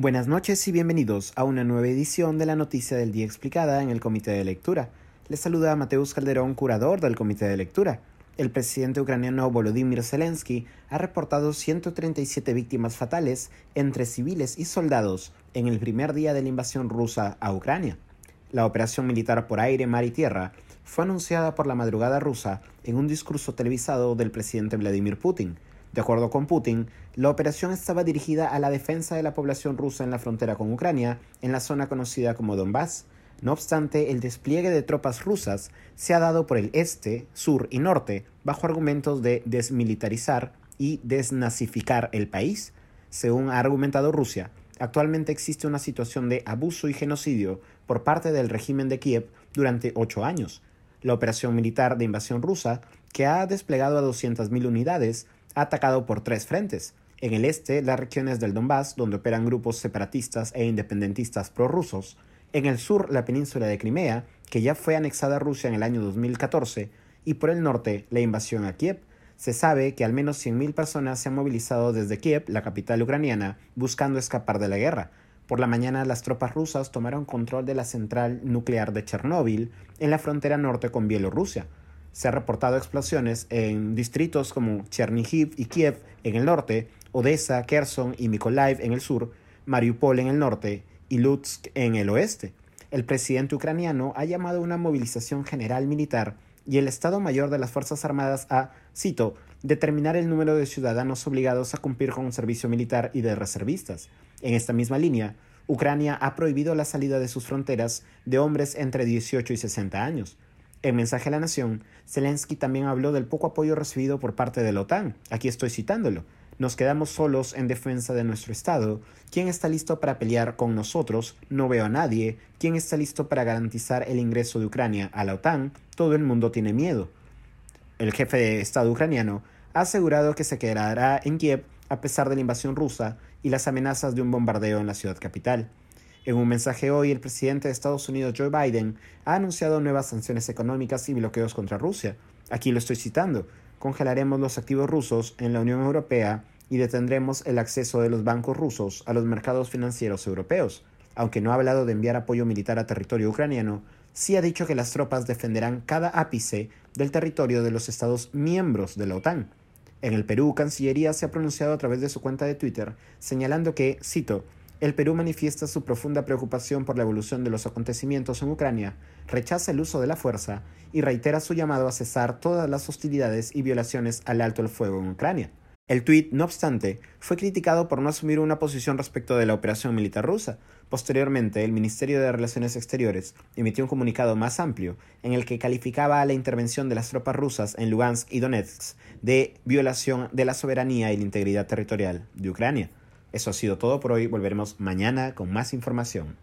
Buenas noches y bienvenidos a una nueva edición de la Noticia del Día Explicada en el Comité de Lectura. Les saluda Mateus Calderón, curador del Comité de Lectura. El presidente ucraniano Volodymyr Zelensky ha reportado 137 víctimas fatales entre civiles y soldados en el primer día de la invasión rusa a Ucrania. La operación militar por aire, mar y tierra fue anunciada por la madrugada rusa en un discurso televisado del presidente Vladimir Putin, de acuerdo con Putin, la operación estaba dirigida a la defensa de la población rusa en la frontera con Ucrania, en la zona conocida como Donbass. No obstante, el despliegue de tropas rusas se ha dado por el este, sur y norte, bajo argumentos de desmilitarizar y desnazificar el país. Según ha argumentado Rusia, actualmente existe una situación de abuso y genocidio por parte del régimen de Kiev durante ocho años. La operación militar de invasión rusa, que ha desplegado a 200.000 unidades, atacado por tres frentes. En el este, las regiones del Donbass, donde operan grupos separatistas e independentistas prorrusos. En el sur, la península de Crimea, que ya fue anexada a Rusia en el año 2014. Y por el norte, la invasión a Kiev. Se sabe que al menos 100.000 personas se han movilizado desde Kiev, la capital ucraniana, buscando escapar de la guerra. Por la mañana, las tropas rusas tomaron control de la central nuclear de Chernóbil, en la frontera norte con Bielorrusia se han reportado explosiones en distritos como Chernihiv y Kiev en el norte, Odessa, Kherson y Mykolaiv en el sur, Mariupol en el norte y Lutsk en el oeste. El presidente ucraniano ha llamado a una movilización general militar y el Estado Mayor de las Fuerzas Armadas a, cito, determinar el número de ciudadanos obligados a cumplir con un servicio militar y de reservistas. En esta misma línea, Ucrania ha prohibido la salida de sus fronteras de hombres entre 18 y 60 años. En mensaje a la nación, Zelensky también habló del poco apoyo recibido por parte de la OTAN. Aquí estoy citándolo. Nos quedamos solos en defensa de nuestro Estado. ¿Quién está listo para pelear con nosotros? No veo a nadie. ¿Quién está listo para garantizar el ingreso de Ucrania a la OTAN? Todo el mundo tiene miedo. El jefe de Estado ucraniano ha asegurado que se quedará en Kiev a pesar de la invasión rusa y las amenazas de un bombardeo en la ciudad capital. En un mensaje hoy, el presidente de Estados Unidos, Joe Biden, ha anunciado nuevas sanciones económicas y bloqueos contra Rusia. Aquí lo estoy citando. Congelaremos los activos rusos en la Unión Europea y detendremos el acceso de los bancos rusos a los mercados financieros europeos. Aunque no ha hablado de enviar apoyo militar a territorio ucraniano, sí ha dicho que las tropas defenderán cada ápice del territorio de los Estados miembros de la OTAN. En el Perú, Cancillería se ha pronunciado a través de su cuenta de Twitter, señalando que, cito, el Perú manifiesta su profunda preocupación por la evolución de los acontecimientos en Ucrania, rechaza el uso de la fuerza y reitera su llamado a cesar todas las hostilidades y violaciones al alto el fuego en Ucrania. El tuit, no obstante, fue criticado por no asumir una posición respecto de la operación militar rusa. Posteriormente, el Ministerio de Relaciones Exteriores emitió un comunicado más amplio en el que calificaba a la intervención de las tropas rusas en Lugansk y Donetsk de violación de la soberanía y la integridad territorial de Ucrania. Eso ha sido todo por hoy. Volveremos mañana con más información.